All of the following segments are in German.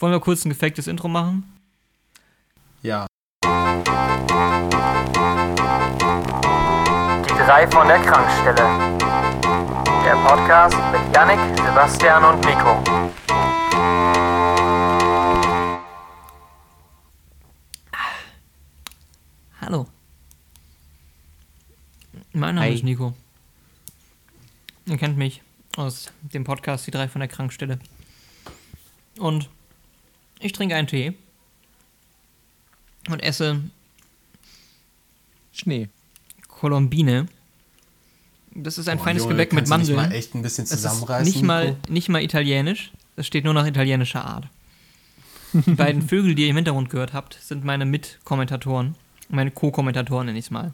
Wollen wir kurz ein gefaktes Intro machen? Ja. Die drei von der Krankstelle. Der Podcast mit Yannick, Sebastian und Nico. Hallo. Mein Name Hi. ist Nico. Ihr kennt mich aus dem Podcast Die drei von der Krankstelle. Und ich trinke einen Tee und esse Schnee. Kolumbine. Das ist ein Boah, feines Junge, Gebäck mit Mandeln. mal echt ein bisschen zusammenreißen. nicht mal, nicht mal italienisch. Es steht nur nach italienischer Art. Die beiden Vögel, die ihr im Hintergrund gehört habt, sind meine Mitkommentatoren. Meine Co-Kommentatoren nenne ich es mal.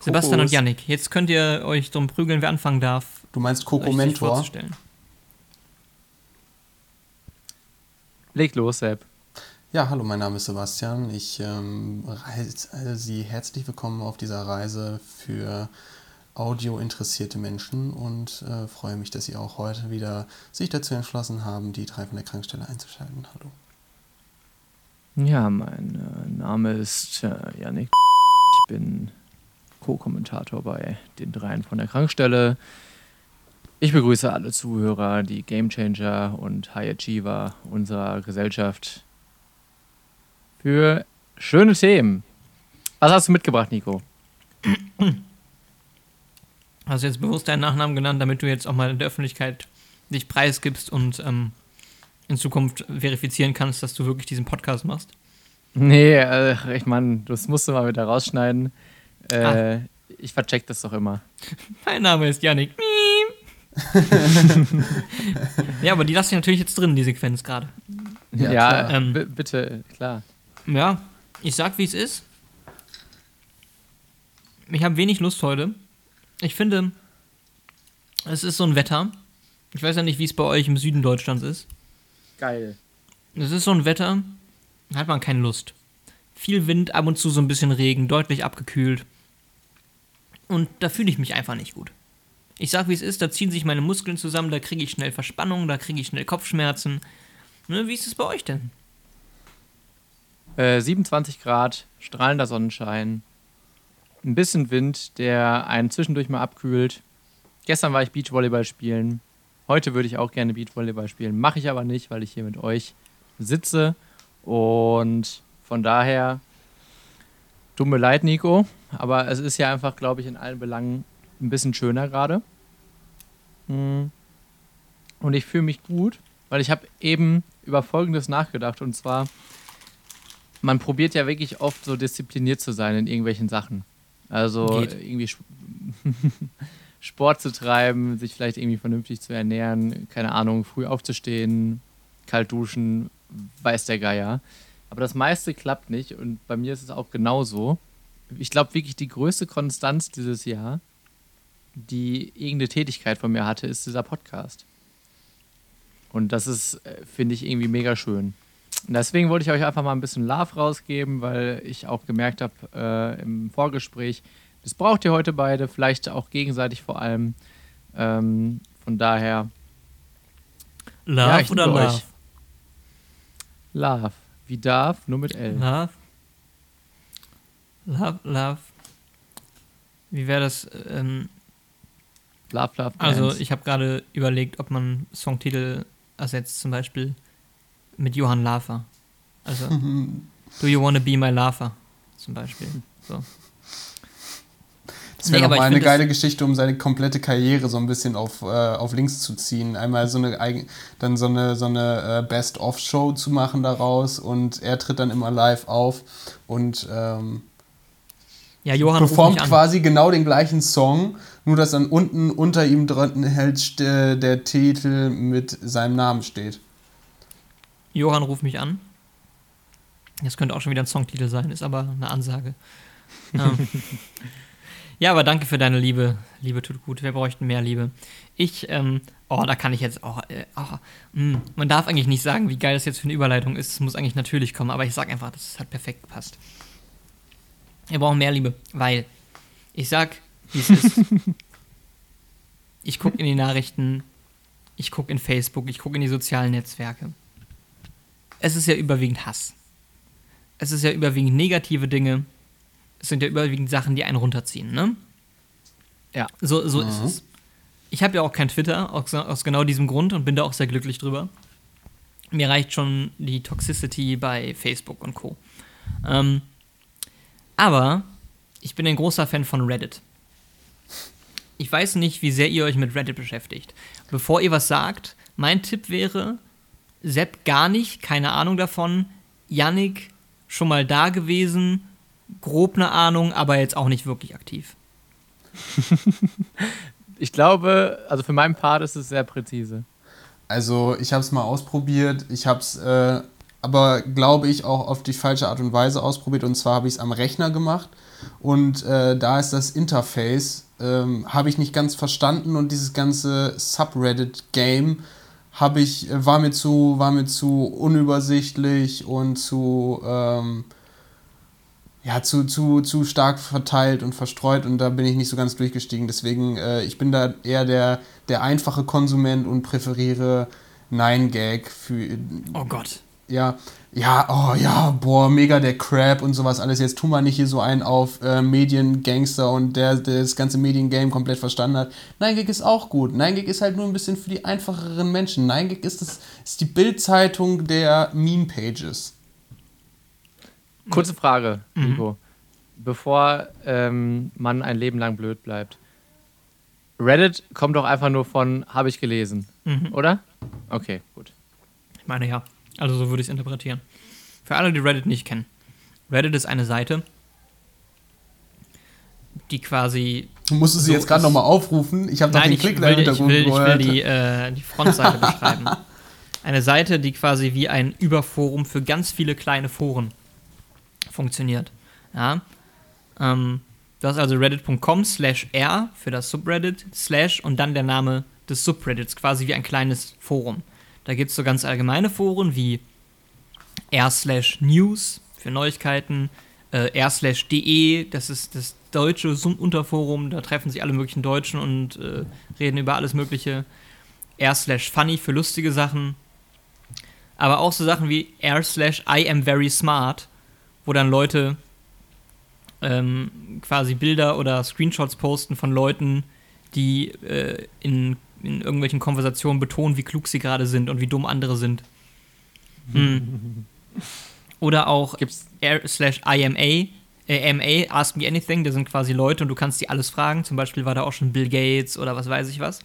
Sebastian und Kokos. Yannick, jetzt könnt ihr euch drum prügeln, wer anfangen darf, Du meinst euch Leg los, Sepp. Ja, hallo, mein Name ist Sebastian. Ich ähm, heiße Sie herzlich willkommen auf dieser Reise für audiointeressierte Menschen und äh, freue mich, dass Sie auch heute wieder sich dazu entschlossen haben, die drei von der Krankstelle einzuschalten. Hallo. Ja, mein äh, Name ist äh, Yannick. Ich bin Co-Kommentator bei den Dreien von der Krankstelle. Ich begrüße alle Zuhörer, die Gamechanger und High Achiever unserer Gesellschaft für schöne Themen. Was hast du mitgebracht, Nico? Hast du jetzt bewusst deinen Nachnamen genannt, damit du jetzt auch mal in der Öffentlichkeit dich preisgibst und ähm, in Zukunft verifizieren kannst, dass du wirklich diesen Podcast machst? Nee, äh, ich meine, das musst du mal wieder rausschneiden. Äh, Ich vercheck das doch immer. Mein Name ist Yannick. Ja, aber die lasse ich natürlich jetzt drin, die Sequenz gerade. Ja, Ja, klar. äh, Ähm, bitte, klar. Ja, ich sag, wie es ist. Ich habe wenig Lust heute. Ich finde, es ist so ein Wetter. Ich weiß ja nicht, wie es bei euch im Süden Deutschlands ist. Geil. Es ist so ein Wetter, da hat man keine Lust. Viel Wind, ab und zu so ein bisschen Regen, deutlich abgekühlt. Und da fühle ich mich einfach nicht gut. Ich sag, wie es ist, da ziehen sich meine Muskeln zusammen, da kriege ich schnell Verspannung, da kriege ich schnell Kopfschmerzen. Ne, wie ist es bei euch denn? Äh, 27 Grad, strahlender Sonnenschein, ein bisschen Wind, der einen zwischendurch mal abkühlt. Gestern war ich Beachvolleyball spielen. Heute würde ich auch gerne Beachvolleyball spielen. Mache ich aber nicht, weil ich hier mit euch sitze. Und von daher, mir leid, Nico. Aber es ist ja einfach, glaube ich, in allen Belangen ein bisschen schöner gerade. Hm. Und ich fühle mich gut, weil ich habe eben über Folgendes nachgedacht. Und zwar, man probiert ja wirklich oft so diszipliniert zu sein in irgendwelchen Sachen. Also Geht. irgendwie Sp- Sport zu treiben, sich vielleicht irgendwie vernünftig zu ernähren, keine Ahnung, früh aufzustehen, kalt duschen, weiß der Geier. Aber das meiste klappt nicht und bei mir ist es auch genauso. Ich glaube wirklich, die größte Konstanz dieses Jahr, die irgendeine Tätigkeit von mir hatte, ist dieser Podcast. Und das ist, äh, finde ich, irgendwie mega schön. Und deswegen wollte ich euch einfach mal ein bisschen Love rausgeben, weil ich auch gemerkt habe äh, im Vorgespräch, das braucht ihr heute beide, vielleicht auch gegenseitig vor allem. Ähm, von daher, Love Ja, oder Love? euch. Love. Wie darf, nur mit L. Love. Love, Love. Wie wäre das? Ähm, Love, love, also, dance. ich habe gerade überlegt, ob man Songtitel ersetzt, zum Beispiel mit Johann Lafer. Also, Do You Wanna Be My Lafer? Zum Beispiel. So. Das wäre Nee, aber noch mal eine geile Geschichte, um seine komplette Karriere so ein bisschen auf, äh, auf links zu ziehen. Einmal so eine dann so eine, so eine äh, Best-of-Show zu machen daraus und er tritt dann immer live auf und ähm, Ja, performt quasi genau den gleichen Song, nur dass dann unten unter ihm drunten hält st- der Titel mit seinem Namen steht. Johann ruft mich an. Das könnte auch schon wieder ein Songtitel sein, ist aber eine Ansage. ähm. Ja, aber danke für deine Liebe. Liebe tut gut. Wir bräuchten mehr Liebe. Ich, ähm, oh, da kann ich jetzt auch, äh, oh, mh, man darf eigentlich nicht sagen, wie geil das jetzt für eine Überleitung ist. Es muss eigentlich natürlich kommen, aber ich sag einfach, das hat perfekt gepasst. Wir brauchen mehr Liebe, weil ich sag, wie es ist. ich gucke in die Nachrichten, ich gucke in Facebook, ich gucke in die sozialen Netzwerke. es ist ja überwiegend Hass. Es ist ja überwiegend negative Dinge. Es sind ja überwiegend Sachen, die einen runterziehen, ne? Ja. So, so Mhm. ist es. Ich habe ja auch kein Twitter, aus, aus genau diesem Grund und bin da auch sehr glücklich drüber. Mir reicht schon die Toxicity bei Facebook und Co. Ähm, aber ich bin ein großer Fan von Reddit. Ich weiß nicht, wie sehr ihr euch mit Reddit beschäftigt. Bevor ihr was sagt, mein Tipp wäre, Sepp gar nicht, keine Ahnung davon. Yannick schon mal da gewesen, grob eine Ahnung, aber jetzt auch nicht wirklich aktiv. Ich glaube, also für meinen Part ist es sehr präzise. Also ich habe es mal ausprobiert. Ich habe es äh, aber, glaube ich, auch auf die falsche Art und Weise ausprobiert. Und zwar habe ich es am Rechner gemacht. Und äh, da ist das Interface, ähm, habe ich nicht ganz verstanden. Und dieses ganze Subreddit-Game habe ich, äh, war, mir zu, war mir zu unübersichtlich und zu... Ähm, ja, zu, zu, zu stark verteilt und verstreut und da bin ich nicht so ganz durchgestiegen. Deswegen, äh, ich bin da eher der, der einfache Konsument und präferiere Nein-Gag für. Oh Gott. Ja, ja, oh ja, boah, mega der Crap und sowas alles. Jetzt tu mal nicht hier so einen auf äh, Mediengangster und der, der das ganze Mediengame komplett verstanden hat. Nein-Gag ist auch gut. Nein-Gag ist halt nur ein bisschen für die einfacheren Menschen. Nein-Gag ist, das, ist die Bildzeitung der Meme-Pages. Kurze Frage, Mhm. Nico. Bevor ähm, man ein Leben lang blöd bleibt. Reddit kommt doch einfach nur von habe ich gelesen, Mhm. oder? Okay, gut. Ich meine ja. Also so würde ich es interpretieren. Für alle, die Reddit nicht kennen. Reddit ist eine Seite, die quasi. Du musst sie So jetzt gerade nochmal aufrufen. Ich habe Nein, den ich Klick will, da im ich Hintergrund will, ich will die, äh, die Frontseite beschreiben. Eine Seite, die quasi wie ein Überforum für ganz viele kleine Foren funktioniert. Ja. Ähm, du hast also reddit.com slash r für das Subreddit, slash und dann der Name des Subreddits, quasi wie ein kleines Forum. Da gibt es so ganz allgemeine Foren wie r slash news für Neuigkeiten, äh, r slash de, das ist das deutsche Unterforum, da treffen sich alle möglichen Deutschen und äh, reden über alles Mögliche. r slash funny für lustige Sachen. Aber auch so Sachen wie r slash I am very smart, wo dann Leute ähm, quasi Bilder oder Screenshots posten von Leuten, die äh, in, in irgendwelchen Konversationen betonen, wie klug sie gerade sind und wie dumm andere sind. Hm. Oder auch Gibt's r slash IMA, äh, AMA, Ask Me Anything, da sind quasi Leute und du kannst die alles fragen. Zum Beispiel war da auch schon Bill Gates oder was weiß ich was.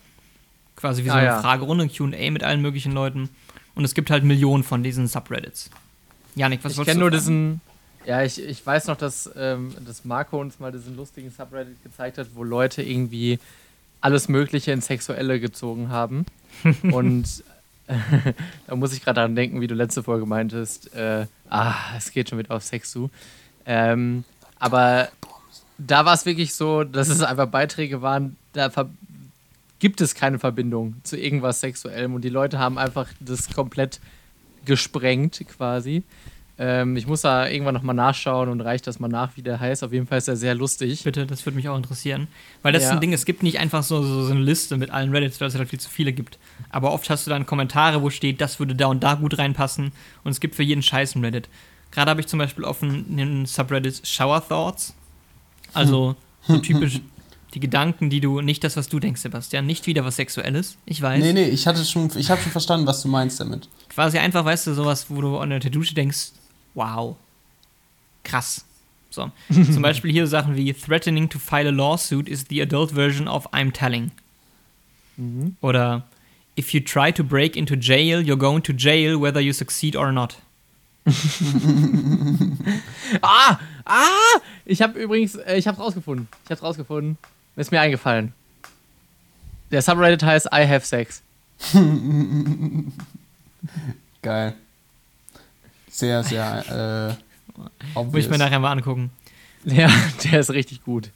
Quasi wie so Ah, eine ja. Fragerunde, ein QA mit allen möglichen Leuten. Und es gibt halt Millionen von diesen Subreddits. Janik, was ich wolltest kenne du nur fragen? diesen. Ja, ich, ich weiß noch, dass, ähm, dass Marco uns mal diesen lustigen Subreddit gezeigt hat, wo Leute irgendwie alles Mögliche ins Sexuelle gezogen haben. Und da muss ich gerade daran denken, wie du letzte Folge meintest. Äh, ah, es geht schon wieder auf Sex zu. Ähm, aber da war es wirklich so, dass es einfach Beiträge waren, da gibt es keine Verbindung zu irgendwas Sexuellem und die Leute haben einfach das komplett gesprengt quasi. Ähm, ich muss da irgendwann nochmal nachschauen und reicht das mal nach, wie der heißt. Auf jeden Fall ist er sehr lustig. Bitte, das würde mich auch interessieren. Weil das ist Ja. ein Ding, es gibt nicht einfach so, so, so eine Liste mit allen Reddits, weil es halt viel zu viele gibt. Aber oft hast du dann Kommentare, wo steht, das würde da und da gut reinpassen. Und es gibt für jeden Scheiß ein Reddit. Gerade habe ich zum Beispiel offen einen Subreddit Shower Thoughts. Also so typisch die Gedanken, die du, nicht das, was du denkst, Sebastian, nicht wieder was Sexuelles. Ich weiß. Nee, nee, ich hatte schon, ich habe schon verstanden, was du meinst damit. Quasi einfach, weißt du, sowas, wo du an der Dusche denkst, wow, krass. So. Zum Beispiel hier Sachen wie Threatening to file a lawsuit is the adult version of I'm telling. Mhm. Oder If you try to break into jail, you're going to jail whether you succeed or not. Ah! Ah! Ich habe übrigens, äh, ich habe rausgefunden. Ich habe rausgefunden. Ist mir eingefallen. Der Subreddit heißt I have sex. Geil. Sehr, sehr äh, Muss ich mir nachher mal angucken. Ja, der ist richtig gut.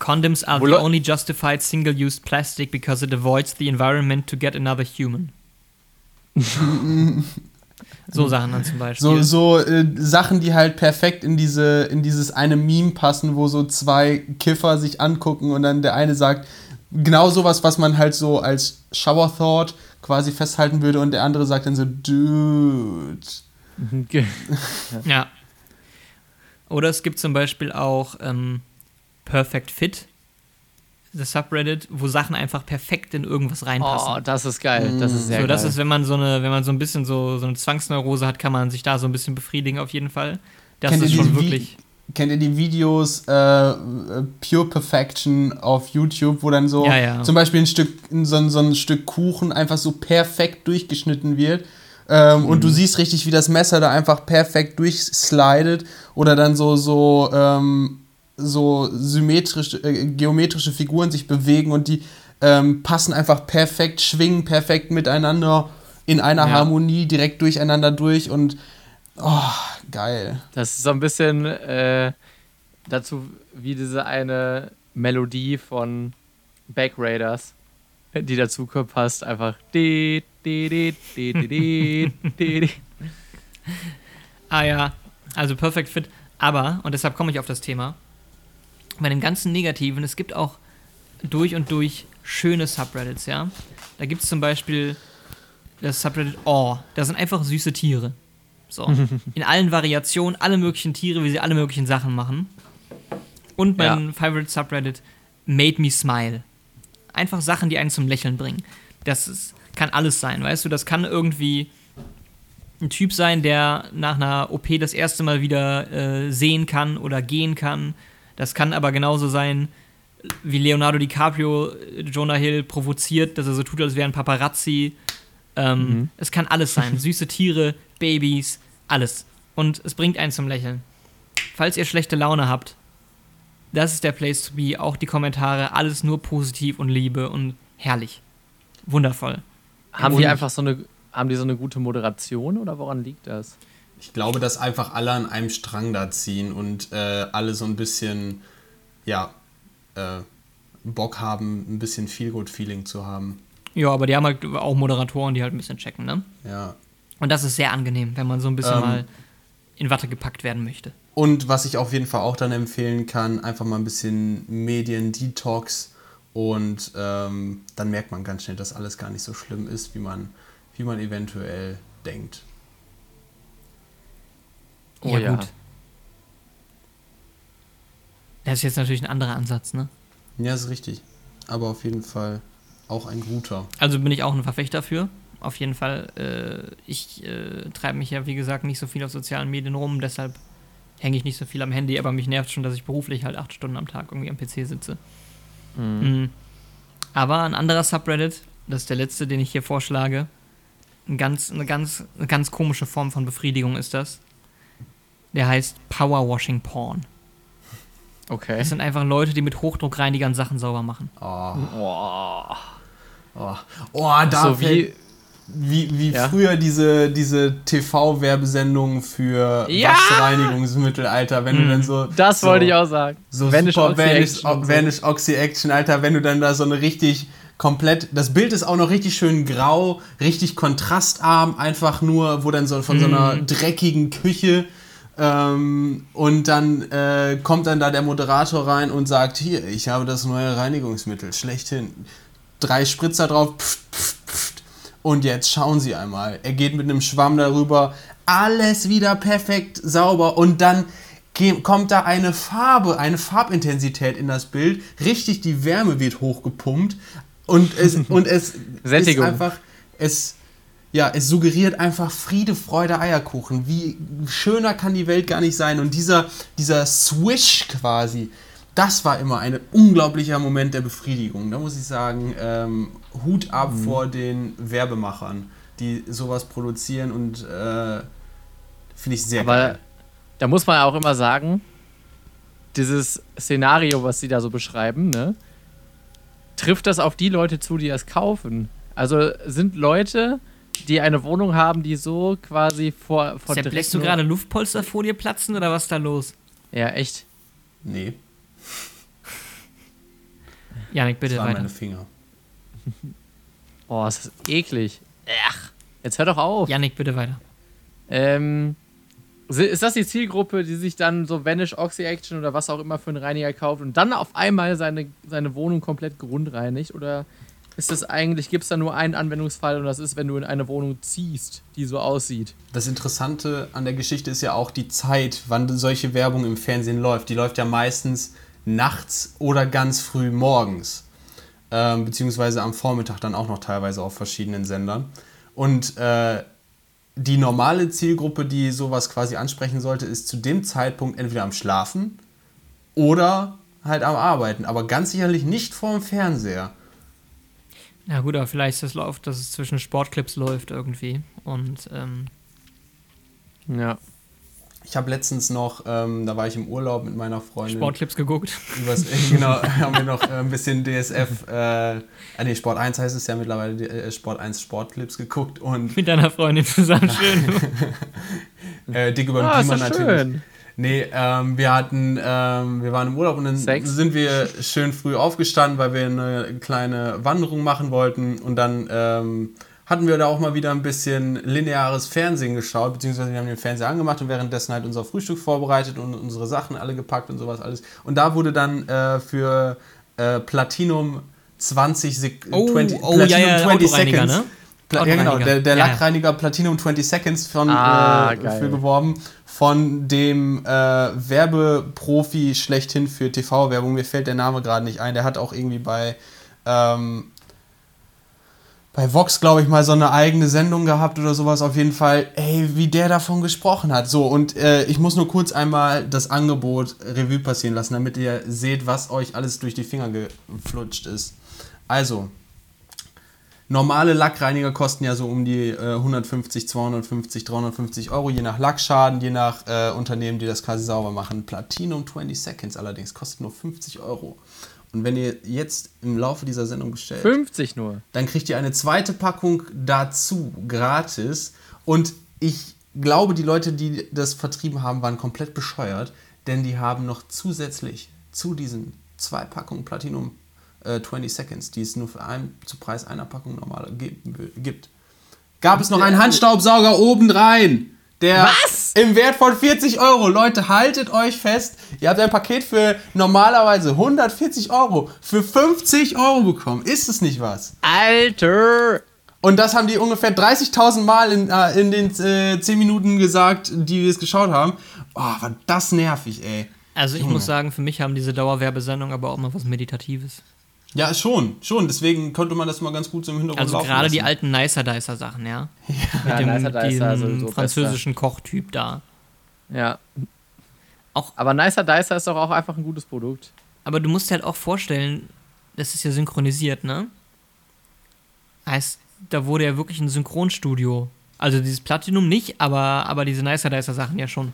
Condoms are the only justified single-use plastic because it avoids the environment to get another human. so Sachen dann zum Beispiel. So, so äh, Sachen, die halt perfekt in, diese, in dieses eine Meme passen, wo so zwei Kiffer sich angucken und dann der eine sagt, genau sowas, was man halt so als Shower Thought quasi festhalten würde und der andere sagt dann so, Dude. Ja. Oder es gibt zum Beispiel auch ähm, Perfect Fit, das Subreddit, wo Sachen einfach perfekt in irgendwas reinpassen. Oh, das ist geil. Das ist sehr so, das geil. ist, wenn man so eine, wenn man so ein bisschen so, so eine Zwangsneurose hat, kann man sich da so ein bisschen befriedigen auf jeden Fall. Das Kennt ist ihr schon die Vi- wirklich. Kennt ihr die Videos äh, äh, Pure Perfection auf YouTube, wo dann so Ja, ja. zum Beispiel ein Stück, so, ein- so ein Stück Kuchen einfach so perfekt durchgeschnitten wird ähm, und Mhm. du siehst richtig, wie das Messer da einfach perfekt durchslidet oder dann so, so, ähm, so symmetrische, äh, geometrische Figuren sich bewegen und die ähm, passen einfach perfekt, schwingen perfekt miteinander in einer Ja. Harmonie direkt durcheinander durch und oh, geil. Das ist so ein bisschen äh, dazu wie diese eine Melodie von Back Raiders, die dazu passt. Einfach. Ah ja, also Perfect Fit. Aber, und deshalb komme ich auf das Thema, bei dem ganzen Negativen, es gibt auch durch und durch schöne Subreddits, ja. Da gibt es zum Beispiel das Subreddit Oh, da sind einfach süße Tiere. So. In allen Variationen, alle möglichen Tiere, wie sie alle möglichen Sachen machen. Und mein Favorite Subreddit Made Me Smile. Einfach Sachen, die einen zum Lächeln bringen. Das ist, kann alles sein, weißt du? Das kann irgendwie ein Typ sein, der nach einer OP das erste Mal wieder äh, sehen kann oder gehen kann. Das kann aber genauso sein, wie Leonardo DiCaprio äh, Jonah Hill provoziert, dass er so tut, als wäre ein Paparazzi. Ähm, Es kann alles sein. Süße Tiere, Babys, alles. Und es bringt einen zum Lächeln. Falls ihr schlechte Laune habt, das ist der Place to be. Auch die Kommentare, alles nur positiv und Liebe und herrlich. Wundervoll. Haben Und- die einfach so eine, haben die so eine gute Moderation oder woran liegt das? Ich glaube, dass einfach alle an einem Strang da ziehen und äh, alle so ein bisschen, ja, äh, Bock haben, ein bisschen Feel-Good-Feeling zu haben. Ja, aber die haben halt auch Moderatoren, die halt ein bisschen checken, ne? Ja. Und das ist sehr angenehm, wenn man so ein bisschen Ähm. mal in Watte gepackt werden möchte. Und was ich auf jeden Fall auch dann empfehlen kann, einfach mal ein bisschen Medien-Detox und ähm, dann merkt man ganz schnell, dass alles gar nicht so schlimm ist, wie man, wie man eventuell denkt. Oh ja. Das ist jetzt natürlich ein anderer Ansatz, ne? Ja, ist richtig. Aber auf jeden Fall auch ein guter. Also bin ich auch ein Verfechter für. Auf jeden Fall. Äh, ich äh, treibe mich ja, wie gesagt, nicht so viel auf sozialen Medien rum, deshalb hänge ich nicht so viel am Handy, aber mich nervt schon, dass ich beruflich halt acht Stunden am Tag irgendwie am PC sitze. Mhm. Aber ein anderer Subreddit, das ist der letzte, den ich hier vorschlage, ein ganz, eine, ganz, eine ganz komische Form von Befriedigung ist das. Der heißt Powerwashing Porn. Okay. Das sind einfach Leute, die mit Hochdruckreinigern Sachen sauber machen. Oh, Oh, oh, oh da so wie. Wie, wie Ja. früher diese, diese TV-Werbesendungen für Ja! Waschreinigungsmittel, Alter, wenn du dann so. Das so, wollte ich auch sagen. So Vanish super Oxy Vanish, Oxy Action, Alter, wenn du dann da so eine richtig komplett. Das Bild ist auch noch richtig schön grau, richtig kontrastarm, einfach nur, wo dann so von so einer Mhm. dreckigen Küche. Ähm, und dann äh, kommt dann da der Moderator rein und sagt: Hier, ich habe das neue Reinigungsmittel, schlechthin. Drei Spritzer drauf, pft, pft, pft. Und jetzt schauen Sie einmal. Er geht mit einem Schwamm darüber, alles wieder perfekt sauber und dann kommt da eine Farbe, eine Farbintensität in das Bild. Richtig, die Wärme wird hochgepumpt und es, und es ist einfach, es, ja, es suggeriert einfach Friede, Freude, Eierkuchen. Wie schöner kann die Welt gar nicht sein. Und dieser, dieser Swish quasi, das war immer ein unglaublicher Moment der Befriedigung. Da muss ich sagen, ähm, Hut ab Mhm. vor den Werbemachern, die sowas produzieren und äh, finde ich sehr Aber geil. da muss man auch immer sagen, dieses Szenario, was sie da so beschreiben, ne, trifft das auf die Leute zu, die das kaufen. Also sind Leute, die eine Wohnung haben, die so quasi vor, vor Sepp, lässt du gerade Luftpolsterfolie platzen oder was ist da los? Ja, echt. Nee, Janik, bitte das waren weiter. meine Finger. Oh, es ist eklig. Ach, jetzt hör doch auf. Janik, bitte weiter. Ähm, ist das die Zielgruppe, die sich dann so Vanish Oxy Action oder was auch immer für einen Reiniger kauft und dann auf einmal seine, seine Wohnung komplett grundreinigt? Oder ist es eigentlich, gibt es da nur einen Anwendungsfall und das ist, wenn du in eine Wohnung ziehst, die so aussieht. Das Interessante an der Geschichte ist ja auch die Zeit, wann solche Werbung im Fernsehen läuft. Die läuft ja meistens nachts oder ganz früh morgens. Ähm, beziehungsweise am Vormittag dann auch noch teilweise auf verschiedenen Sendern. Und äh, die normale Zielgruppe, die sowas quasi ansprechen sollte, ist zu dem Zeitpunkt entweder am Schlafen oder halt am Arbeiten. Aber ganz sicherlich nicht vorm Fernseher. Ja gut, aber vielleicht ist das läuft, dass es zwischen Sportclips läuft irgendwie. Und ähm, Ja. Ich habe letztens noch, ähm, da war ich im Urlaub mit meiner Freundin. Sportclips geguckt. Übers, äh, genau, haben wir noch äh, ein bisschen DSF, äh, ah nee, Sport 1 heißt es ja mittlerweile, äh, Sport 1 Sportclips geguckt und Mit deiner Freundin zusammen schön. äh, dick über den Ah, Klima natürlich. schön. Nee, ähm, wir hatten, ähm, wir waren im Urlaub und dann Sex? sind wir schön früh aufgestanden, weil wir eine kleine Wanderung machen wollten und dann ähm, hatten wir da auch mal wieder ein bisschen lineares Fernsehen geschaut, beziehungsweise wir haben den Fernseher angemacht und währenddessen halt unser Frühstück vorbereitet und unsere Sachen alle gepackt und sowas alles. Und da wurde dann äh, für äh, Platinum 20 Sek Oh, 20, oh, ja, ja, Autoreiniger, ne? Pla ja, genau, der, der Ja, ja. Lackreiniger Platinum 20 Seconds von, Ah, äh, für geworben von dem äh, Werbeprofi schlechthin für TV-Werbung. Mir fällt der Name gerade nicht ein. Der hat auch irgendwie bei, ähm, bei Vox, glaube ich, mal so eine eigene Sendung gehabt oder sowas. Auf jeden Fall, ey, wie der davon gesprochen hat. So, und äh, ich muss nur kurz einmal das Angebot Revue passieren lassen, damit ihr seht, was euch alles durch die Finger geflutscht ist. Also, Normale Lackreiniger kosten ja so um die äh, 150, 250, 350 Euro, je nach Lackschaden, je nach äh, Unternehmen, die das quasi sauber machen. Platinum 20 Seconds allerdings kostet nur 50 Euro. Und wenn ihr jetzt im Laufe dieser Sendung bestellt, 50 nur. dann kriegt ihr eine zweite Packung dazu, gratis. Und ich glaube, die Leute, die das vertrieben haben, waren komplett bescheuert, denn die haben noch zusätzlich zu diesen zwei Packungen Platinum äh, 20 Seconds, die es nur für einen zu Preis einer Packung normal gibt, gab es noch einen Handstaubsauger obendrein. Der Was? im Wert von 40 Euro. Leute, haltet euch fest. Ihr habt ein Paket für normalerweise 140 Euro für 50 Euro bekommen. Ist es nicht was? Alter! Und das haben die ungefähr 30.000 Mal in, äh, in den äh, 10 Minuten gesagt, die wir es geschaut haben. Oh, war das nervig, ey. Also ich Junge. muss sagen, für mich haben diese Dauerwerbesendungen aber auch mal was Meditatives. Ja, schon, schon. Deswegen konnte man das mal ganz gut so im Hintergrund Also gerade die alten Nicer Dicer Sachen, ja. Ja, Mit dem Nicer Dicer sowieso französischen Kochtyp da. besser. Ja. Auch- Aber Nicer Dicer ist doch auch einfach ein gutes Produkt. Aber du musst dir halt auch vorstellen, das ist ja synchronisiert, ne? Heißt, da wurde ja wirklich ein Synchronstudio. Also dieses Platinum nicht, aber, aber diese Nicer Dicer Sachen ja schon.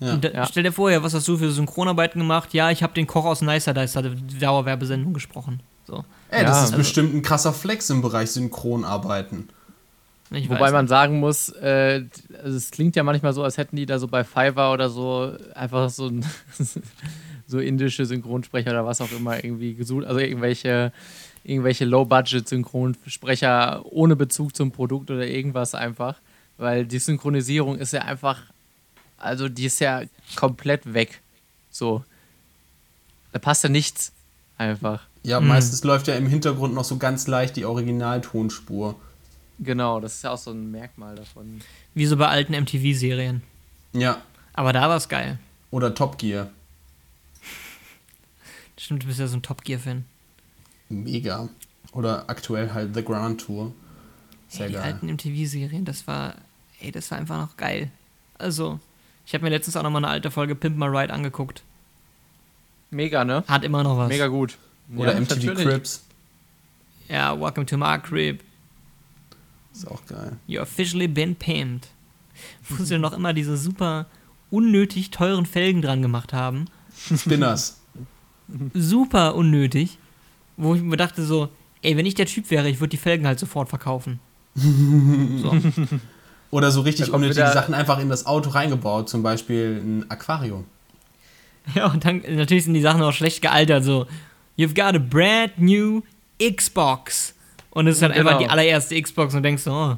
Ja. Da, Ja. Stell dir vor, ja, was hast du für Synchronarbeiten gemacht? Ja, ich habe den Koch aus Nicer Dicer Dauerwerbesendung gesprochen. So. Ey, das Ja, ist also- bestimmt ein krasser Flex im Bereich Synchronarbeiten. Ich Wobei man sagen muss, äh, also es klingt ja manchmal so, als hätten die da so bei Fiverr oder so einfach so ein so indische Synchronsprecher oder was auch immer irgendwie gesucht, also irgendwelche irgendwelche Low-Budget-Synchronsprecher ohne Bezug zum Produkt oder irgendwas einfach, weil die Synchronisierung ist ja einfach, also die ist ja komplett weg. So, da passt ja nichts einfach. Ja, meistens läuft ja im Hintergrund noch so ganz leicht die Originaltonspur. Genau, das ist ja auch so ein Merkmal davon. Wie so bei alten MTV-Serien. Ja. Aber da war es geil. Oder Top Gear. Stimmt, du bist ja so ein Top Gear-Fan. Mega. Oder aktuell halt The Grand Tour. Sehr Ey, die geil. alten MTV-Serien, das war, ey, das war einfach noch geil. Also, ich habe mir letztens auch noch mal eine alte Folge Pimp My Ride angeguckt. Mega, ne? Hat immer noch was. Mega gut. Oder Ja, MTV natürlich. Crips. Ja, Welcome to my crib. Ist auch geil. You officially been pimped. Wo sie noch immer diese super unnötig teuren Felgen dran gemacht haben. Spinners. Super unnötig. Wo ich mir dachte so, ey, wenn ich der Typ wäre, ich würde die Felgen halt sofort verkaufen. so. Oder so richtig kommt unnötige Sachen einfach in das Auto reingebaut. Zum Beispiel ein Aquarium. Ja, und dann natürlich sind die Sachen auch schlecht gealtert. So, you've got a brand new Xbox. Und es ist halt Genau. einfach die allererste Xbox und denkst so, oh,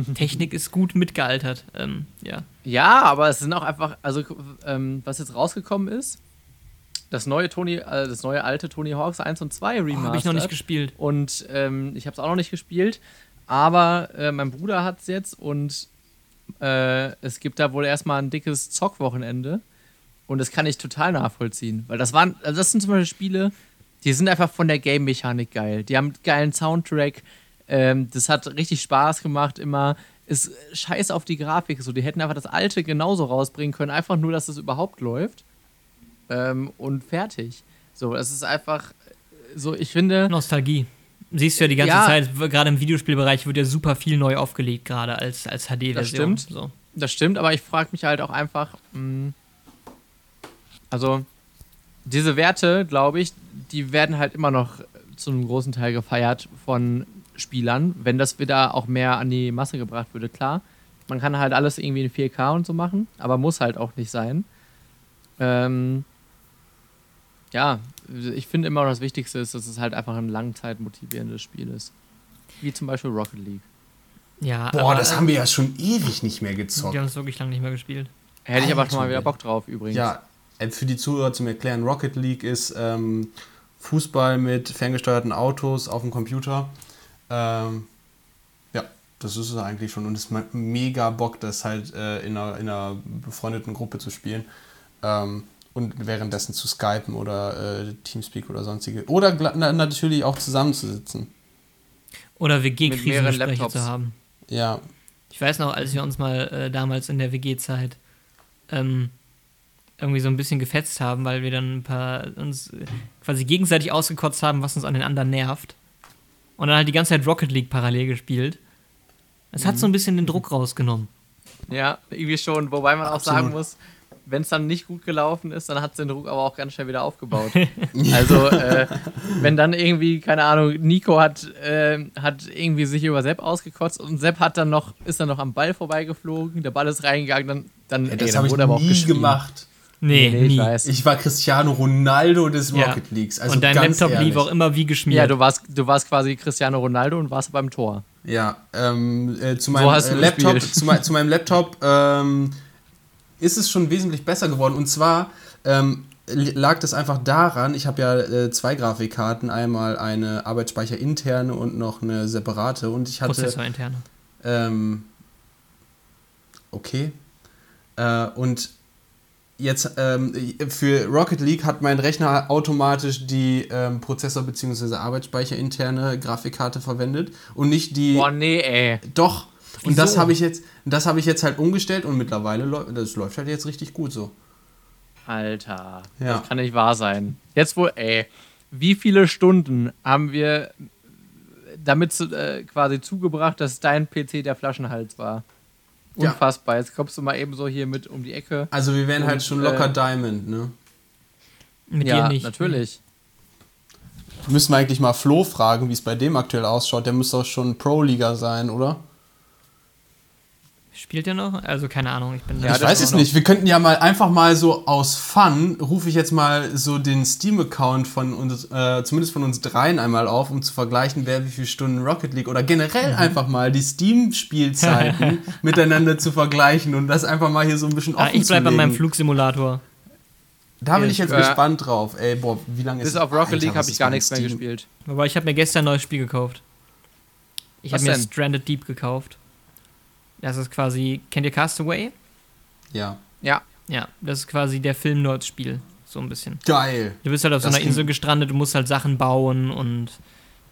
Technik ist gut mitgealtert. Ähm, ja. Ja, aber es sind auch einfach, also ähm, was jetzt rausgekommen ist, das neue Tony, äh, das neue alte Tony Hawks 1 und 2 Oh, Remastered. habe ich noch nicht gespielt. Und ähm, ich habe es auch noch nicht gespielt. Aber äh, mein Bruder hat es jetzt und äh, es gibt da wohl erstmal ein dickes Zockwochenende. Und das kann ich total nachvollziehen. Weil das waren, also das sind zum Beispiel Spiele, die sind einfach von der Game-Mechanik geil. Die haben einen geilen Soundtrack. Ähm, das hat richtig Spaß gemacht immer. Ist scheiß auf die Grafik. So, die hätten einfach das alte genauso rausbringen können. Einfach nur, dass es überhaupt läuft. Ähm, und fertig. So, es ist einfach so, ich finde. Nostalgie. Siehst du ja die ganze Ja. Zeit, gerade im Videospielbereich wird ja super viel neu aufgelegt, gerade als, als HD-Version. stimmt. So. Das stimmt, aber ich frage mich halt auch einfach, mh, also diese Werte, glaube ich, die werden halt immer noch zu einem großen Teil gefeiert von Spielern, wenn das wieder auch mehr an die Masse gebracht würde, klar. Man kann halt alles irgendwie in 4K und so machen, aber muss halt auch nicht sein. Ähm, ja, ich finde immer das Wichtigste ist, dass es halt einfach ein langzeitmotivierendes Spiel ist. Wie zum Beispiel Rocket League. Ja, Boah, aber, das haben wir ja schon ewig nicht mehr gezockt. Die haben es wirklich lange nicht mehr gespielt. Hätte ich aber schon mal wieder. Bock drauf, übrigens. Ja, äh, für die Zuhörer zum Erklären, Rocket League ist ähm, Fußball mit ferngesteuerten Autos auf dem Computer. Ähm, ja, das ist es eigentlich schon. Und es macht mega Bock, das halt äh, in, einer, in einer befreundeten Gruppe zu spielen. Ähm, und währenddessen zu skypen oder äh, Teamspeak oder sonstige. Oder na, natürlich auch zusammenzusitzen. Oder WG-Krisengespräche zu haben. Ja, Ich weiß noch, als wir uns mal äh, damals in der WG-Zeit ähm, irgendwie so ein bisschen gefetzt haben, weil wir dann ein paar uns äh, quasi gegenseitig ausgekotzt haben, was uns an den anderen nervt. Und dann halt die ganze Zeit Rocket League parallel gespielt. Es hat so ein bisschen den Druck rausgenommen. Ja, irgendwie schon. Wobei man auch Absolut. sagen muss, wenn es dann nicht gut gelaufen ist, dann hat den Druck aber auch ganz schnell wieder aufgebaut. also, äh, wenn dann irgendwie, keine Ahnung, Nico hat, äh, hat irgendwie sich über Sepp ausgekotzt und Sepp hat dann noch, ist dann noch am Ball vorbeigeflogen, der Ball ist reingegangen, dann, dann, Ja, ey, das dann habe ich wurde aber auch nie gemacht. Nee, Nee, ich nie. weiß. Ich war Cristiano Ronaldo des Ja. Rocket Leagues. Also und dein ganz Laptop ehrlich. lief auch immer wie geschmiert. Ja, du warst, du warst quasi Cristiano Ronaldo und warst beim Tor. Ja, ähm, äh, zu meinem hast äh, Laptop, zu, zu meinem Laptop ähm, ist es schon wesentlich besser geworden. Und zwar ähm, lag das einfach daran, ich habe ja äh, zwei Grafikkarten, einmal eine Arbeitsspeicher interne und noch eine separate. Und ich hatte Prozessor interne. ähm, okay. Äh, und jetzt ähm, für Rocket League hat mein Rechner automatisch die ähm, Prozessor- bzw. Arbeitsspeicher interne Grafikkarte verwendet und nicht die. Boah, nee, ey. Doch. Und das habe ich jetzt, das habe ich jetzt halt umgestellt und mittlerweile läuft das läuft halt jetzt richtig gut so. Alter, Ja. das kann nicht wahr sein. Jetzt wohl, ey, wie viele Stunden haben wir damit zu, äh, quasi zugebracht, dass dein PC der Flaschenhals war? Ja. Unfassbar. Jetzt kommst du mal eben so hier mit um die Ecke. Also wir wären halt schon locker äh, Diamond, ne? Mit ja, dir nicht. natürlich. Müssen wir eigentlich mal Flo fragen, wie es bei dem aktuell ausschaut. Der müsste doch schon Pro-Liga sein, oder? Spielt der noch? Also keine Ahnung, ich bin Ja, ich das weiß es noch- nicht. Wir könnten ja mal einfach mal so aus Fun, rufe ich jetzt mal so den Steam-Account von uns, äh, zumindest von uns dreien einmal auf, um zu vergleichen, wer wie viele Stunden Rocket League oder generell einfach mal die Steam-Spielzeiten miteinander zu vergleichen und das einfach mal hier so ein bisschen offen ah, ich bleibe an meinem. Flugsimulator. Da bin ich jetzt Äh, gespannt drauf. Ey, boah, wie lange ist Bis auf Rocket Alter, League habe ich gar nichts mehr gespielt. Aber ich habe mir gestern ein neues Spiel gekauft. Ich habe mir? Stranded Deep gekauft. Das ist quasi, kennt ihr Castaway? Ja. Ja, Ja, das ist quasi der Film-Nerds-Spiel. So ein bisschen. Geil. Du bist halt auf so Das einer klingt- Insel gestrandet, du musst halt Sachen bauen und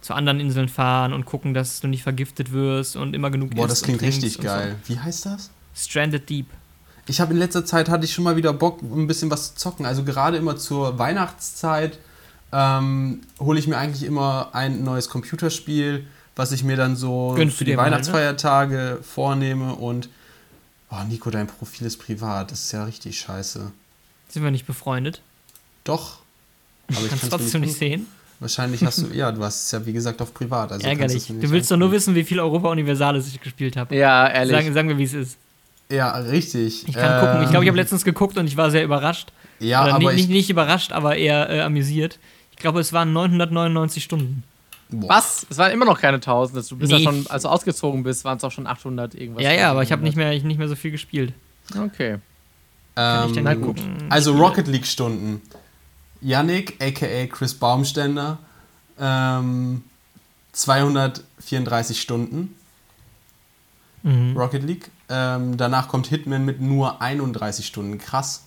zu anderen Inseln fahren und gucken, dass du nicht vergiftet wirst und immer genug Boah, das klingt richtig und so. geil. Wie heißt das? Stranded Deep. Ich habe in letzter Zeit hatte ich schon mal wieder Bock, ein bisschen was zu zocken. Also gerade immer zur Weihnachtszeit ähm, hole ich mir eigentlich immer ein neues Computerspiel, was ich mir dann so Gönnst für du die dir mal, ne? Weihnachtsfeiertage vornehme und oh Nico, dein Profil ist privat. Das ist ja richtig scheiße. Sind wir nicht befreundet? Doch. Aber ich Kannst kann's trotzdem nicht sehen. Wahrscheinlich hast du, ja, du hast es ja wie gesagt auf privat. Also Ärgerlich. es Du nicht willst doch nur wissen, wie viel Europa Universalis ich gespielt habe. ja, ehrlich. Sagen, sagen wir, wie es ist. Ja, richtig. Ich kann gucken. Ich glaube, ich Ähm, habe letztens geguckt und ich war sehr überrascht. Ja, Oder aber nicht, ich. nicht, nicht überrascht, aber eher äh, amüsiert. Ich glaube, es waren 999 Stunden. Boah. Was? Es waren immer noch keine 1000. Du bist Nee. ja schon, als du ausgezogen bist, waren es auch schon 800 irgendwas. ja, ja, aber ich habe nicht mehr, ich nicht mehr so viel gespielt. Okay. Kann ich denn Ähm, hier gucken? Also Spiele. Rocket League Stunden. Yannick, aka Chris Baumständer, ähm, 234 Stunden Mhm. Rocket League. Ähm, danach kommt Hitman mit nur 31 Stunden. Krass.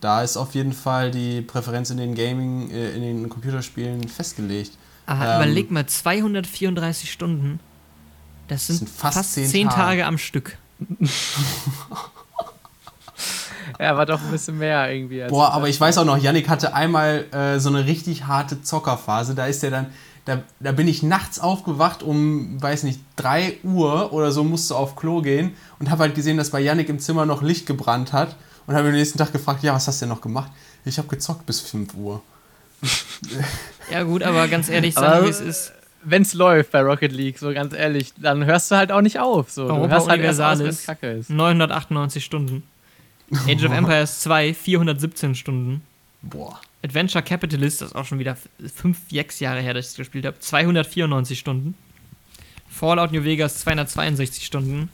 Da ist auf jeden Fall die Präferenz in den Gaming, äh, in den Computerspielen festgelegt. Aber Ähm, überleg mal, 234 Stunden. Das sind, sind fast fast, zehn 10 Tage. Tage am Stück. Ja, war doch ein bisschen mehr irgendwie. als- Boah, aber ich weiß auch noch, Yannick hatte einmal äh, so eine richtig harte Zockerphase. Da ist er dann, da, da bin ich nachts aufgewacht um, weiß nicht, 3 Uhr oder so, musste auf Klo gehen und habe halt gesehen, dass bei Yannick im Zimmer noch Licht gebrannt hat und habe am nächsten Tag gefragt, ja, was hast du denn noch gemacht? Ich habe gezockt bis 5 Uhr. Ja, gut, aber ganz ehrlich, sagen, wie es ist. Wenn's läuft bei Rocket League, so ganz ehrlich, dann hörst du halt auch nicht auf. So. Du Europa hörst halt erst aus, wenn's kacke ist. 998 Stunden. Age of Empires 2, 417 Stunden. Boah. Adventure Capitalist, das ist auch schon wieder f- fünf, sechs Jahre her, dass ich es gespielt habe, 294 Stunden. Fallout New Vegas 262 Stunden.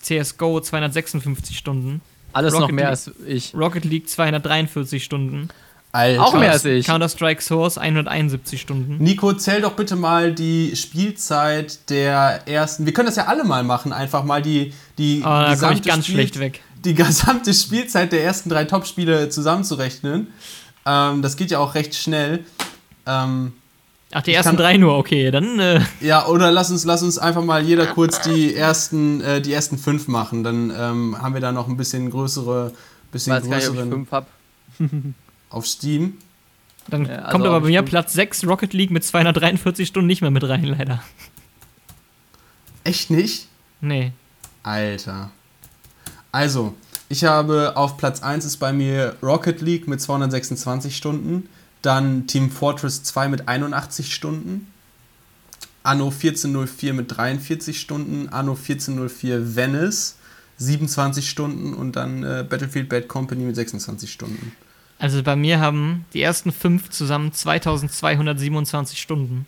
CSGO 256 Stunden. Alles Rocket noch mehr League. als ich. Rocket League 243 Stunden. Alter. Auch mehr als ich. Counter-Strike Source 171 Stunden. Nico, zähl doch bitte mal die Spielzeit der ersten. Wir können das ja alle mal machen, einfach mal die, die, Aber da komme ich gesamte ganz Spiel- schlecht weg. die gesamte Spielzeit der ersten drei Top-Spiele zusammenzurechnen. Ähm, das geht ja auch recht schnell. Ähm, Ach, die Ich ersten kann- drei nur, okay, dann. Äh, ja, oder lass uns, lass uns einfach mal jeder kurz die ersten, äh, die ersten fünf machen. Dann ähm, haben wir da noch ein bisschen größere, bisschen weiß gar nicht, ob ich größeren fünf hab. auf Steam. dann Ja, also kommt aber bei mir. Platz 6 Rocket League mit 243 Stunden nicht mehr mit rein, leider. Echt nicht? Nee. Alter. Also, ich habe auf Platz 1 ist bei mir Rocket League mit 226 Stunden, dann Team Fortress 2 mit 81 Stunden, Anno 1404 mit 43 Stunden, Anno 1404 Venice 27 Stunden und dann äh, Battlefield Bad Company mit 26 Stunden. Also bei mir haben die ersten fünf zusammen 2227 Stunden.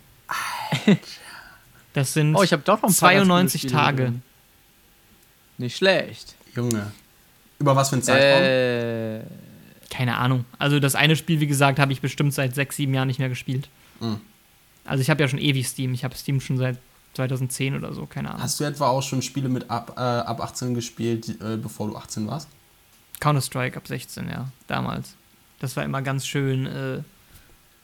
Das sind Oh, ich habe doch noch ein paar ganz gute 92 Spiele Tage. drin. Nicht schlecht. Junge. Über was für einen Zeitraum? Äh, keine Ahnung. Also das eine Spiel, wie gesagt, habe ich bestimmt seit sechs, sieben Jahren nicht mehr gespielt. Mhm. Also ich habe ja schon ewig Steam. Ich habe Steam schon seit 2010 oder so, keine Ahnung. Hast du etwa auch schon Spiele mit ab, äh, ab 18 gespielt, äh, bevor du 18 warst? Counter-Strike ab 16, ja, damals. Das war immer ganz schön äh,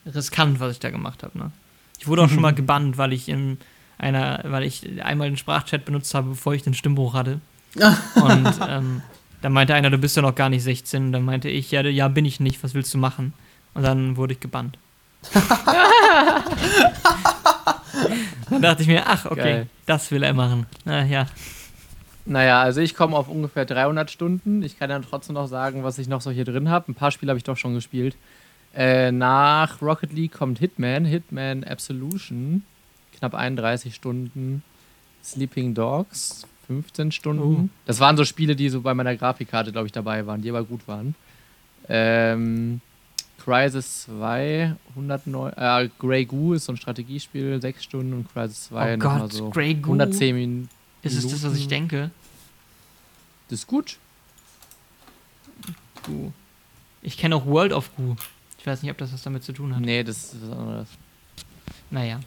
riskant, was ich da gemacht habe. Ne? Ich wurde auch schon mal gebannt, weil ich in einer, weil ich einmal den Sprachchat benutzt habe, bevor ich den Stimmbruch hatte. Und ähm, dann meinte einer, du bist ja noch gar nicht 16. Und dann meinte ich, ja, ja, bin ich nicht, was willst du machen? Und dann wurde ich gebannt. dann dachte ich mir, ach, okay, Geil. das will er machen. Na ja. naja, also ich komme auf ungefähr 300 Stunden. Ich kann dann trotzdem noch sagen, was ich noch so hier drin habe. Ein paar Spiele habe ich doch schon gespielt. Äh, nach Rocket League kommt Hitman, Hitman Absolution, knapp 31 Stunden. Sleeping Dogs, 15 Stunden. Oh. Das waren so Spiele, die so bei meiner Grafikkarte, glaube ich, dabei waren, die aber gut waren. Ähm, Crisis 2, 109, äh, Grey Goo ist so ein Strategiespiel, 6 Stunden und Crisis 2 Oh nochmal Gott, so Grey Goo. 110 Minuten. Ist es das, was ich denke? Das ist gut. Goo. Ich kenne auch World of Goo. Ich weiß nicht, ob das was damit zu tun hat. Nee, das ist was anderes. Naja.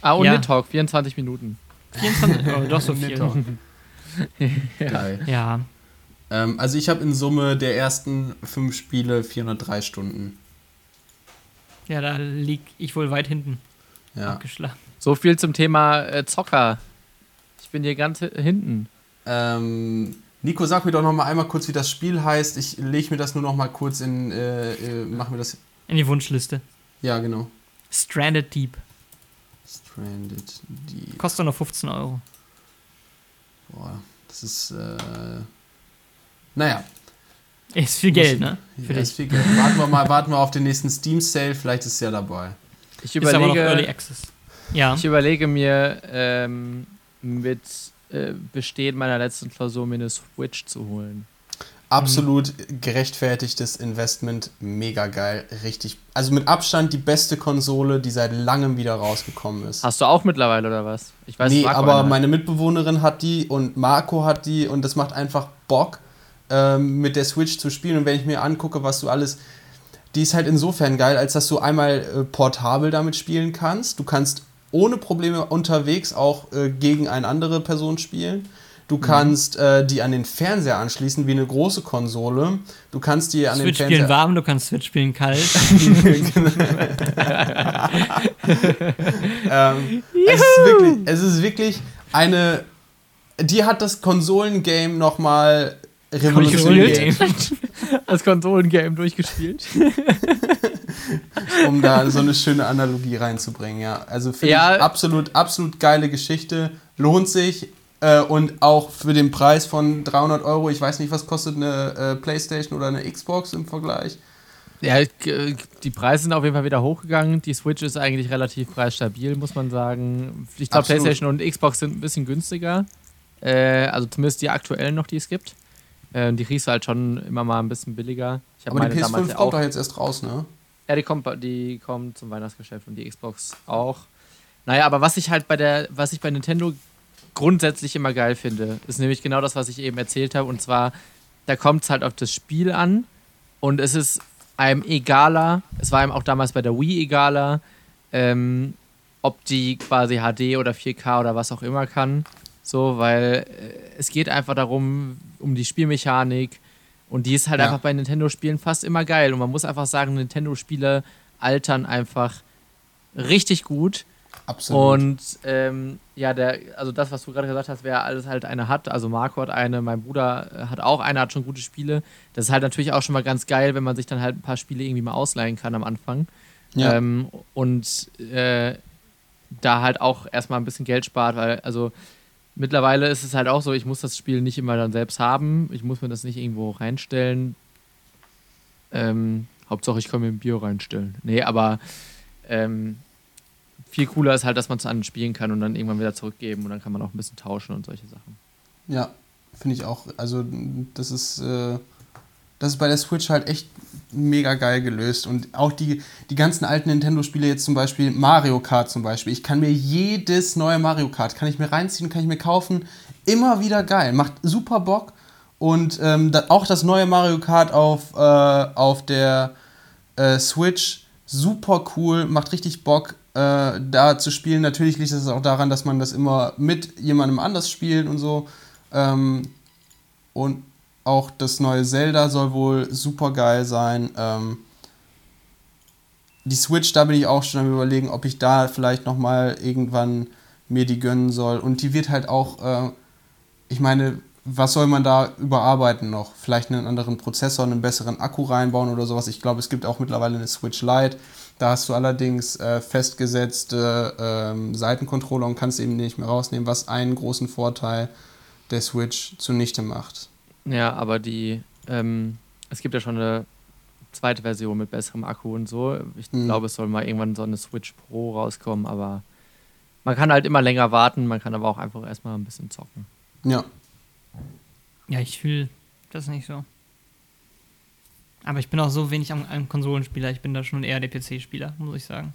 Ah, und Ja. Nidhogg, 24 Minuten. 24, oh, doch so viel. Nidhogg. Geil. Ja. Ähm, also ich habe in Summe der ersten fünf Spiele 403 Stunden. Ja, da lieg ich wohl weit hinten Ja. abgeschlagen. So viel zum Thema äh, Zocker. Ich bin hier ganz hi- hinten. Ähm, Nico, sag mir doch noch mal einmal kurz, wie das Spiel heißt. Ich lege mir das nur noch mal kurz in, äh, äh, mach mir das, In die Wunschliste. ja genau. Stranded Deep. Stranded, die, Kostet nur 15 Euro. boah, das ist, äh, naja. Ist viel Geld, ne? Für Ja, ist viel Geld. Warten wir mal, warten wir auf den nächsten Steam Sale, vielleicht ist es ja dabei. Ich Ist aber noch Early überlege, Access. Ja. ich überlege mir, ähm, mit äh, Bestehen meiner letzten Klausur mir eine Switch zu holen. Absolut gerechtfertigtes Investment, mega geil, richtig. Also mit Abstand die beste Konsole, die seit langem wieder rausgekommen ist. Hast du auch mittlerweile oder was? Ich weiß, nee, Marco aber eine meine Mitbewohnerin hat die und Marco hat die und das macht einfach Bock, ähm, mit der Switch zu spielen. Und wenn ich mir angucke, was du alles. die ist halt insofern geil, als dass du einmal äh, portabel damit spielen kannst. Du kannst ohne Probleme unterwegs auch äh, gegen eine andere Person spielen. Du kannst äh, die an den Fernseher anschließen, wie eine große Konsole. Du kannst die an Switch den spielen Fernseher. warm, du kannst Switch spielen kalt. ähm, es, ist wirklich, es ist wirklich eine. Die hat das Konsolengame nochmal revolutioniert, Das Konsolengame durchgespielt. um da so eine schöne Analogie reinzubringen. Ja, also finde Ja. ich absolut, absolut geile Geschichte. Lohnt sich. Äh, und auch für den Preis von 300 Euro, ich weiß nicht, was kostet eine äh, Playstation oder eine Xbox im Vergleich. Ja, g- die Preise sind auf jeden Fall wieder hochgegangen. Die Switch ist eigentlich relativ preisstabil, muss man sagen. Ich glaube. PlayStation und Xbox sind ein bisschen günstiger. Äh, also zumindest die aktuellen noch, die es gibt. Äh, die kriegst du halt schon immer mal ein bisschen billiger. Aber die meine damals PS5 ja kommt auch. doch jetzt erst raus, ne? Ja, die kommt, die kommt zum Weihnachtsgeschäft und die Xbox auch. Naja, aber was ich halt bei der, was ich bei Nintendo grundsätzlich immer geil finde, ist nämlich genau das, was ich eben erzählt habe. Und zwar, da kommt es halt auf das Spiel an und es ist einem egaler, es war einem auch damals bei der Wii egaler, ähm, ob die quasi HD oder 4K oder was auch immer kann. So, weil äh, es geht einfach darum, um die Spielmechanik. Und die ist halt Ja. einfach bei Nintendo-Spielen fast immer geil. Und man muss einfach sagen, Nintendo-Spiele altern einfach richtig gut. Absolut. Und ähm, ja, der, also das, was du gerade gesagt hast, wer alles halt eine hat, also Marco hat eine, mein Bruder äh, hat auch eine, hat schon gute Spiele. Das ist halt natürlich auch schon mal ganz geil, wenn man sich dann halt ein paar Spiele irgendwie mal ausleihen kann am Anfang. ja. Ähm, und äh, da halt auch erstmal ein bisschen Geld spart, weil, also mittlerweile ist es halt auch so, ich muss das Spiel nicht immer dann selbst haben, ich muss mir das nicht irgendwo reinstellen. Ähm, Hauptsache, ich kann mir ein Bier reinstellen. Nee, aber ähm, viel cooler ist halt, dass man es an spielen kann und dann irgendwann wieder zurückgeben und dann kann man auch ein bisschen tauschen und solche Sachen. Ja, finde ich auch. Also, das ist, äh, das ist bei der Switch halt echt mega geil gelöst. Und auch die, die ganzen alten Nintendo-Spiele, jetzt zum Beispiel Mario Kart zum Beispiel. Ich kann mir jedes neue Mario Kart, kann ich mir reinziehen, kann ich mir kaufen. Immer wieder geil. Macht super Bock. Und ähm, da, auch das neue Mario Kart auf, äh, auf der äh, Switch, super cool, macht richtig Bock, äh, da zu spielen. Natürlich liegt es auch daran, dass man das immer mit jemandem anders spielt und so. Ähm, und auch das neue Zelda soll wohl super geil sein. Ähm, die Switch, da bin ich auch schon am überlegen, ob ich da vielleicht noch mal irgendwann mir die gönnen soll. Und die wird halt auch, äh, ich meine, was soll man da überarbeiten noch? Vielleicht einen anderen Prozessor, einen besseren Akku reinbauen oder sowas. Ich glaube, es gibt auch mittlerweile eine Switch Lite. Da hast du allerdings äh, festgesetzte ähm, Seitencontroller und kannst eben nicht mehr rausnehmen, was einen großen Vorteil der Switch zunichte macht. Ja, aber die, ähm, es gibt ja schon eine zweite Version mit besserem Akku und so. Ich Mhm. glaube, es soll mal irgendwann so eine Switch Pro rauskommen, aber man kann halt immer länger warten, man kann aber auch einfach erstmal ein bisschen zocken. Ja, Ja, ich fühle das nicht so. Aber ich bin auch so wenig am, am Konsolenspieler. Ich bin da schon eher der PC-Spieler, muss ich sagen.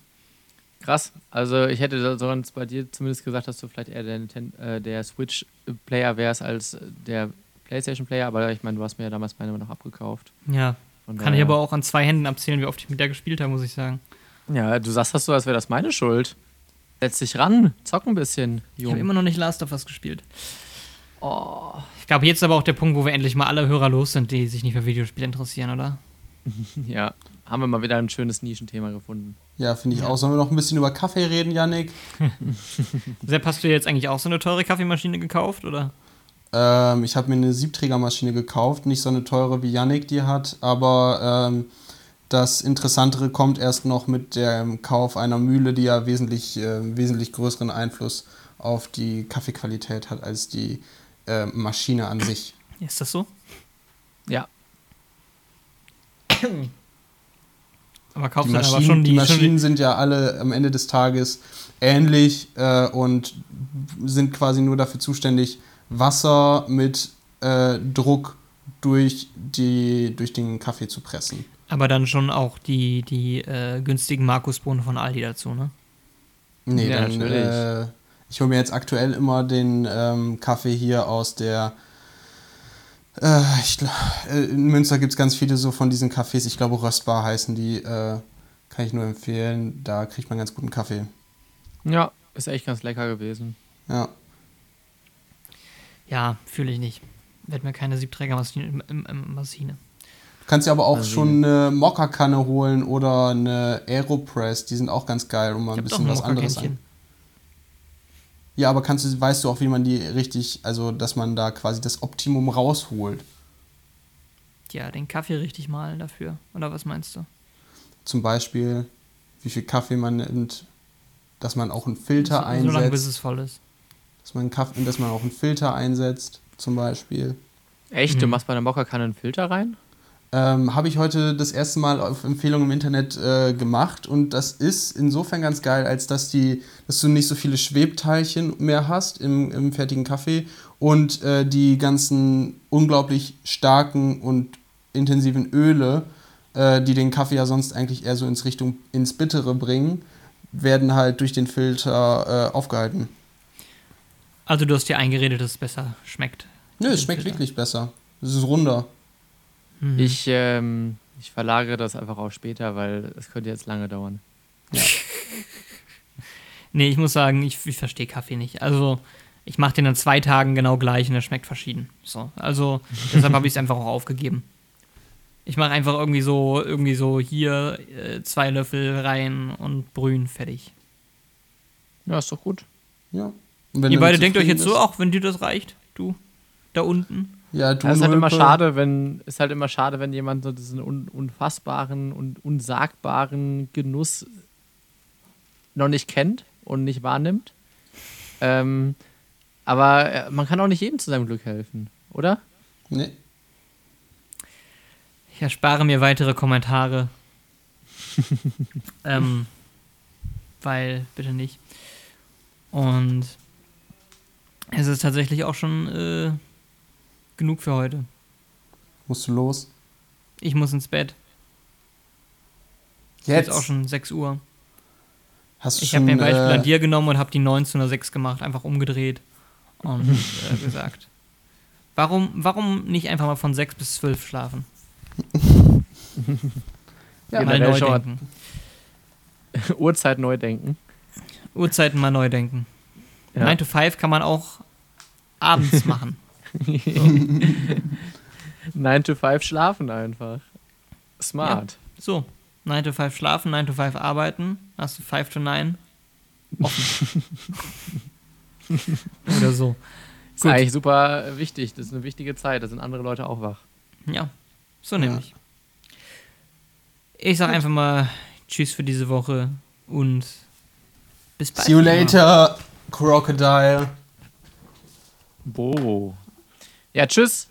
Krass. Also ich hätte sonst bei dir zumindest gesagt, dass du vielleicht eher der, äh, der Switch-Player wärst als der PlayStation-Player, aber ich meine, du hast mir ja damals meine noch abgekauft. Ja, Von kann ich aber auch an zwei Händen abzählen, wie oft ich mit der gespielt habe, muss ich sagen. Ja, du sagst das so, als wäre das meine Schuld. Setz dich ran, zock ein bisschen, Ich habe Junge. immer noch nicht Last of Us gespielt. Oh. Ich glaube, jetzt ist aber auch der Punkt, wo wir endlich mal alle Hörer los sind, die sich nicht für Videospiele interessieren, oder? Ja, haben wir mal wieder ein schönes Nischenthema gefunden. ja, finde ich auch. Sollen wir noch ein bisschen über Kaffee reden, Yannick? Sepp, hast du jetzt eigentlich auch so eine teure Kaffeemaschine gekauft, oder? Ähm, ich habe mir eine Siebträgermaschine gekauft, nicht so eine teure wie Yannick die hat, aber ähm, das Interessantere kommt erst noch mit dem Kauf einer Mühle, die ja wesentlich, äh, wesentlich größeren Einfluss auf die Kaffeequalität hat als die äh, Maschine an sich. Ist das so? Ja, Aber Die kaufst du dann aber Maschinen, schon die die, Maschinen sind ja alle am Ende des Tages ähnlich äh, und sind quasi nur dafür zuständig, Wasser mit äh, Druck durch, die, durch den Kaffee zu pressen. aber dann schon auch die, die äh, günstigen Markusbohnen von Aldi dazu, ne? Nee, Ja, dann, natürlich. Ich hole mir jetzt aktuell immer den ähm, Kaffee hier aus der Äh, ich, gl- äh, in Münster gibt es ganz viele so von diesen Cafés. Ich glaube, Röstbar heißen die. Äh, kann ich nur empfehlen. Da kriegt man ganz guten Kaffee. Ja, ist echt ganz lecker gewesen. Ja. Ja, fühle ich nicht. Werd mir keine Siebträgermaschine. im- im- im- Maschine. Du kannst dir aber auch Also- schon eine Mokka-Kanne holen oder eine Aeropress. Die sind auch ganz geil, um mal ein bisschen ein was anderes an. Ja, aber kannst du, weißt du auch, wie man die richtig, also dass man da quasi das Optimum rausholt. Ja, den Kaffee richtig malen dafür. Oder was meinst du? Zum Beispiel, wie viel Kaffee man nimmt, dass man auch einen Filter so, so lange, bis einsetzt. es voll ist. Dass man, Kaffee, dass man auch einen Filter einsetzt, zum Beispiel. Echt? Du Mhm. machst bei der Mokka-Kanne einen Filter rein? Ähm, Habe ich heute das erste Mal auf Empfehlung im Internet äh, gemacht und das ist insofern ganz geil, als dass, die, dass du nicht so viele Schwebteilchen mehr hast im, im fertigen Kaffee und äh, die ganzen unglaublich starken und intensiven Öle, äh, die den Kaffee ja sonst eigentlich eher so ins Richtung ins Bittere bringen, werden halt durch den Filter äh, aufgehalten. Also du hast dir eingeredet, dass es besser schmeckt. Nö, es schmeckt Filter. wirklich besser. Es ist runder. Mhm. Ich, ähm, ich verlagere das einfach auf später, weil es könnte jetzt lange dauern. Nee, ich muss sagen, ich, ich verstehe Kaffee nicht. Also, ich mache den in zwei Tagen genau gleich und er schmeckt verschieden. So, also, deshalb habe ich es einfach auch aufgegeben. Ich mache einfach irgendwie so, irgendwie so hier äh, zwei Löffel rein und brühen, fertig. Ja, ist doch gut. Ja. Ihr beide denkt euch jetzt so, bist- auch wenn dir das reicht, du, da unten. Ja, du Ja, ist halt immer schade, wenn ist halt immer schade, wenn jemand so diesen un, unfassbaren und unsagbaren Genuss noch nicht kennt und nicht wahrnimmt. Ähm, aber äh, man kann auch nicht jedem zu seinem Glück helfen, oder? Nee. Ich erspare mir weitere Kommentare. ähm, weil, bitte nicht. Und es ist tatsächlich auch schon äh, genug für heute. Musst du los? Ich muss ins Bett. Jetzt? Ist auch schon 6 Uhr. Hast du Ich habe mir ein Beispiel äh, an dir genommen und habe die 19.06 gemacht, einfach umgedreht und äh, gesagt. Warum, warum nicht einfach mal von 6 bis 12 schlafen? Ja, mal neu denken. Uhrzeit neu denken. Uhrzeiten mal neu denken. Ja. 9 to 5 kann man auch abends machen. 9 to 5 schlafen einfach. Smart. So, 9 to 5 schlafen, 9 to 5 arbeiten, hast du 5 to 9 offen. Oder so. Ist Gut. eigentlich super wichtig. Das ist eine wichtige Zeit. Da sind andere Leute auch wach. Ja, so nämlich. Ich sag einfach mal Tschüss für diese Woche und bis bald. See you later, Crocodile. Bo. Ja, tschüss.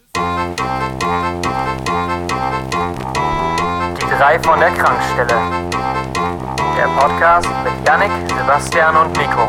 Die drei von der Krankstelle. Der Podcast mit Yannick, Sebastian und Nico.